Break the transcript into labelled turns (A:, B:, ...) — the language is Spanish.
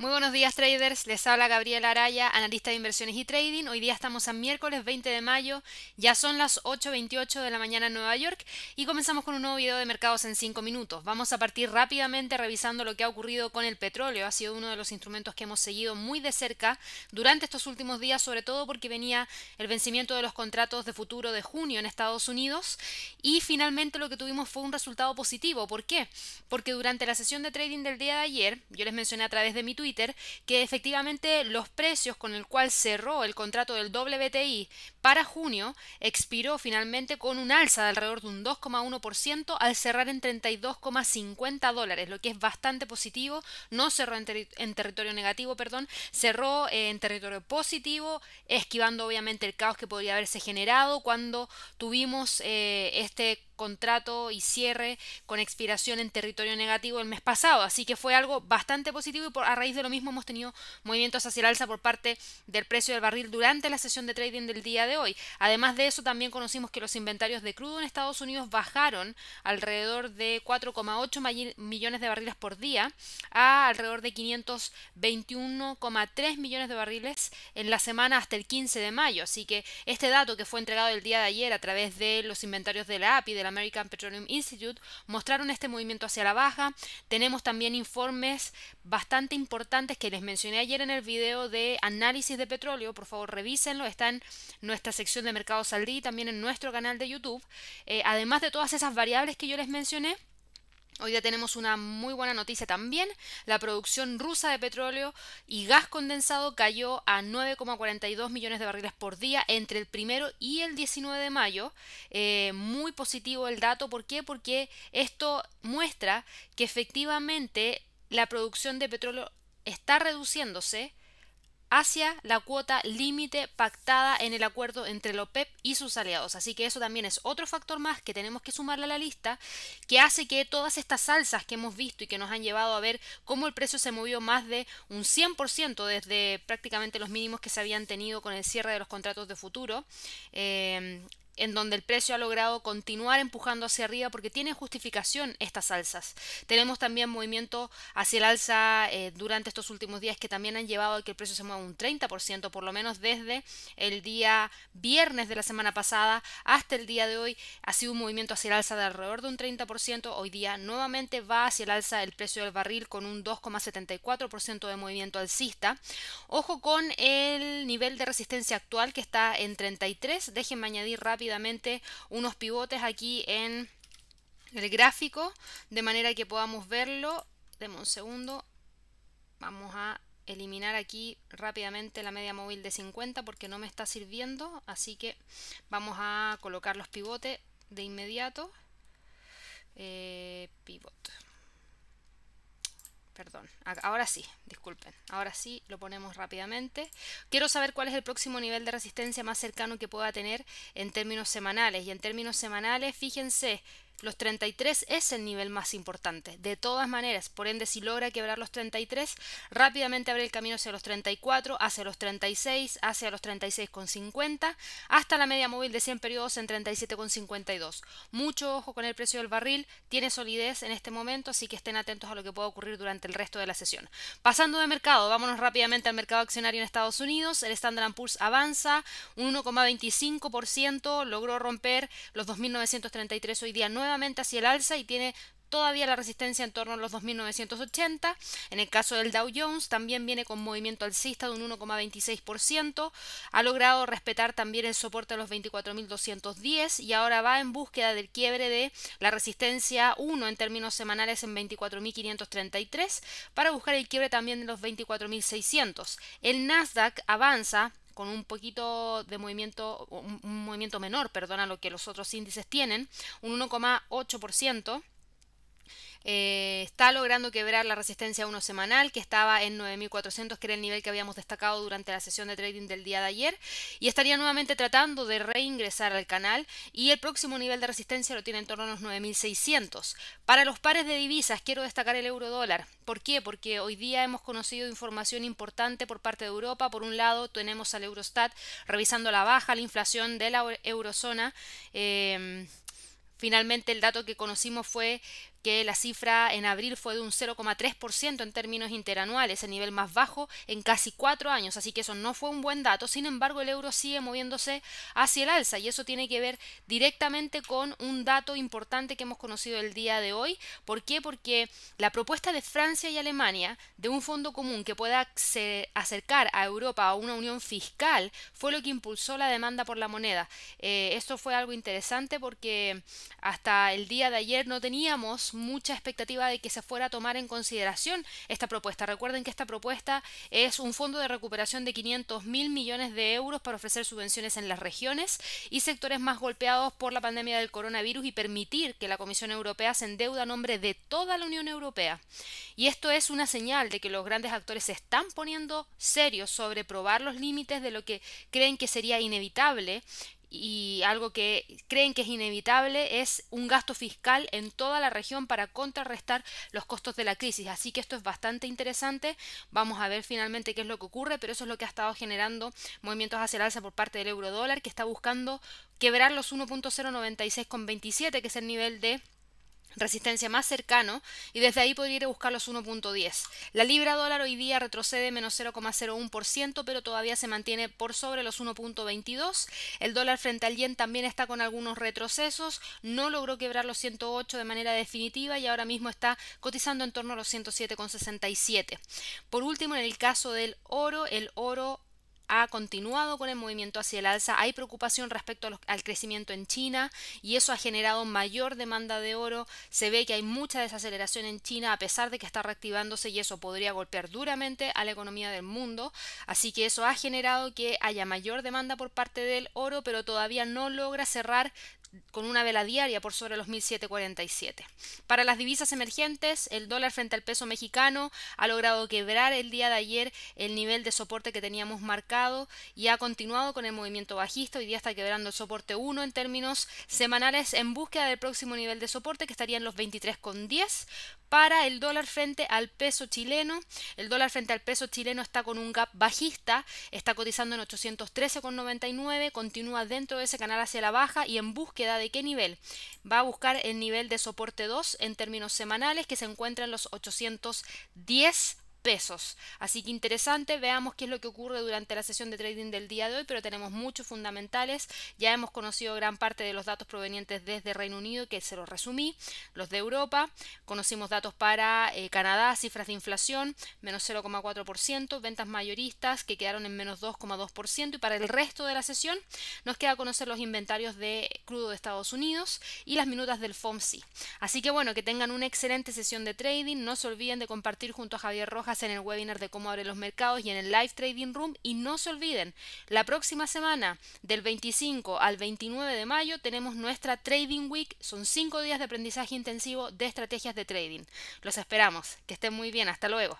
A: Muy buenos días traders, les habla Gabriela Araya, analista de inversiones y trading. Hoy día estamos a miércoles 20 de mayo, ya son las 8.28 de la mañana en Nueva York y comenzamos con un nuevo video de mercados en 5 minutos. Vamos a partir rápidamente revisando lo que ha ocurrido con el petróleo. Ha sido uno de los instrumentos que hemos seguido muy de cerca durante estos últimos días, sobre todo porque venía el vencimiento de los contratos de futuro de junio en Estados Unidos y finalmente lo que tuvimos fue un resultado positivo. ¿Por qué? Porque durante la sesión de trading del día de ayer, yo les mencioné a través de mi Twitter, que efectivamente los precios con el cual cerró el contrato del WTI para junio expiró finalmente con un alza de alrededor de un 2,1% al cerrar en 32,50 dólares, lo que es bastante positivo. No cerró en, territorio negativo, perdón, cerró en territorio positivo, esquivando obviamente el caos que podría haberse generado cuando tuvimos eh, este contrato y cierre con expiración en territorio negativo el mes pasado. Así que fue algo bastante positivo y por, a raíz de lo mismo hemos tenido movimientos hacia el alza por parte del precio del barril durante la sesión de trading del día de hoy. Además de eso, también conocimos que los inventarios de crudo en Estados Unidos bajaron alrededor de 4,8 millones de barriles por día a alrededor de 521,3 millones de barriles en la semana hasta el 15 de mayo. Así que este dato que fue entregado el día de ayer a través de los inventarios de la API de la American Petroleum Institute mostraron este movimiento hacia la baja. Tenemos también informes bastante importantes que les mencioné ayer en el video de análisis de petróleo. Por favor, revísenlo. Está en nuestra sección de mercados al y también en nuestro canal de YouTube. Eh, además de todas esas variables que yo les mencioné, Hoy ya tenemos una muy buena noticia también. La producción rusa de petróleo y gas condensado cayó a 9,42 millones de barriles por día entre el primero y el 19 de mayo. Eh, muy positivo el dato. ¿Por qué? Porque esto muestra que efectivamente la producción de petróleo está reduciéndose hacia la cuota límite pactada en el acuerdo entre el OPEP y sus aliados. Así que eso también es otro factor más que tenemos que sumarle a la lista que hace que todas estas salsas que hemos visto y que nos han llevado a ver cómo el precio se movió más de un 100% desde prácticamente los mínimos que se habían tenido con el cierre de los contratos de futuro, eh, en donde el precio ha logrado continuar empujando hacia arriba porque tiene justificación estas alzas. Tenemos también movimiento hacia el alza eh, durante estos últimos días que también han llevado a que el precio se mueva un 30%, por lo menos desde el día viernes de la semana pasada hasta el día de hoy ha sido un movimiento hacia el alza de alrededor de un 30%. Hoy día nuevamente va hacia el alza el precio del barril con un 2,74% de movimiento alcista. Ojo con el nivel de resistencia actual que está en 33. Déjenme añadir rápido unos pivotes aquí en el gráfico de manera que podamos verlo. Demos un segundo. Vamos a eliminar aquí rápidamente la media móvil de 50 porque no me está sirviendo. Así que vamos a colocar los pivotes de inmediato. Eh, pivot perdón, ahora sí, disculpen, ahora sí lo ponemos rápidamente. Quiero saber cuál es el próximo nivel de resistencia más cercano que pueda tener en términos semanales. Y en términos semanales, fíjense, los 33 es el nivel más importante. De todas maneras, por ende, si logra quebrar los 33, rápidamente abre el camino hacia los 34, hacia los 36, hacia los 36,50, hasta la media móvil de 100 periodos en 37,52. Mucho ojo con el precio del barril, tiene solidez en este momento, así que estén atentos a lo que pueda ocurrir durante el resto de la sesión. Pasando de mercado, vámonos rápidamente al mercado accionario en Estados Unidos. El Standard Poor's avanza un 1,25%, logró romper los 2.933 hoy día 9 nuevamente hacia el alza y tiene todavía la resistencia en torno a los 2.980. En el caso del Dow Jones también viene con movimiento alcista de un 1,26%. Ha logrado respetar también el soporte de los 24.210 y ahora va en búsqueda del quiebre de la resistencia 1 en términos semanales en 24.533 para buscar el quiebre también de los 24.600. El Nasdaq avanza con un poquito de movimiento, un, movimiento menor, perdona, lo que los otros índices tienen, un 1,8%. Eh, está logrando quebrar la resistencia 1 semanal que estaba en 9400 que era el nivel que habíamos destacado durante la sesión de trading del día de ayer y estaría nuevamente tratando de reingresar al canal y el próximo nivel de resistencia lo tiene en torno a los 9600 para los pares de divisas quiero destacar el euro dólar. ¿por qué? porque hoy día hemos conocido información importante por parte de Europa. Por un lado tenemos al Eurostat revisando la baja la inflación de la eurozona. Eh, Finalmente el dato que conocimos fue que la cifra en abril fue de un 0,3% en términos interanuales, el nivel más bajo en casi cuatro años, así que eso no fue un buen dato. Sin embargo, el euro sigue moviéndose hacia el alza y eso tiene que ver directamente con un dato importante que hemos conocido el día de hoy. ¿Por qué? Porque la propuesta de Francia y Alemania de un fondo común que pueda acercar a Europa a una unión fiscal fue lo que impulsó la demanda por la moneda. Eh, esto fue algo interesante porque hasta el día de ayer no teníamos mucha expectativa de que se fuera a tomar en consideración esta propuesta. Recuerden que esta propuesta es un fondo de recuperación de 500 mil millones de euros para ofrecer subvenciones en las regiones y sectores más golpeados por la pandemia del coronavirus y permitir que la Comisión Europea se endeuda a nombre de toda la Unión Europea. Y esto es una señal de que los grandes actores se están poniendo serios sobre probar los límites de lo que creen que sería inevitable y algo que creen que es inevitable es un gasto fiscal en toda la región para contrarrestar los costos de la crisis. Así que esto es bastante interesante. Vamos a ver finalmente qué es lo que ocurre, pero eso es lo que ha estado generando movimientos hacia el alza por parte del euro dólar, que está buscando quebrar los 1.096,27, que es el nivel de resistencia más cercano y desde ahí podría ir a buscar los 1.10. La libra dólar hoy día retrocede menos 0,01%, pero todavía se mantiene por sobre los 1.22. El dólar frente al yen también está con algunos retrocesos, no logró quebrar los 108 de manera definitiva y ahora mismo está cotizando en torno a los 107,67. Por último, en el caso del oro, el oro ha continuado con el movimiento hacia el alza. Hay preocupación respecto al crecimiento en China y eso ha generado mayor demanda de oro. Se ve que hay mucha desaceleración en China a pesar de que está reactivándose y eso podría golpear duramente a la economía del mundo. Así que eso ha generado que haya mayor demanda por parte del oro, pero todavía no logra cerrar con una vela diaria por sobre los 1747. Para las divisas emergentes, el dólar frente al peso mexicano ha logrado quebrar el día de ayer el nivel de soporte que teníamos marcado y ha continuado con el movimiento bajista. Hoy día está quebrando el soporte 1 en términos semanales en búsqueda del próximo nivel de soporte que estaría en los 23,10 para el dólar frente al peso chileno. El dólar frente al peso chileno está con un gap bajista, está cotizando en 813,99, continúa dentro de ese canal hacia la baja y en búsqueda de qué nivel. Va a buscar el nivel de soporte 2 en términos semanales que se encuentra en los 810 pesos. Así que interesante, veamos qué es lo que ocurre durante la sesión de trading del día de hoy, pero tenemos muchos fundamentales. Ya hemos conocido gran parte de los datos provenientes desde Reino Unido, que se los resumí, los de Europa. Conocimos datos para eh, Canadá, cifras de inflación, menos 0,4%, ventas mayoristas que quedaron en menos 2,2%, y para el resto de la sesión nos queda conocer los inventarios de crudo de Estados Unidos y las minutas del FOMC. Así que bueno, que tengan una excelente sesión de trading, no se olviden de compartir junto a Javier Rojas en el webinar de cómo abrir los mercados y en el live trading room. Y no se olviden, la próxima semana, del 25 al 29 de mayo, tenemos nuestra Trading Week. Son cinco días de aprendizaje intensivo de estrategias de trading. Los esperamos. Que estén muy bien. Hasta luego.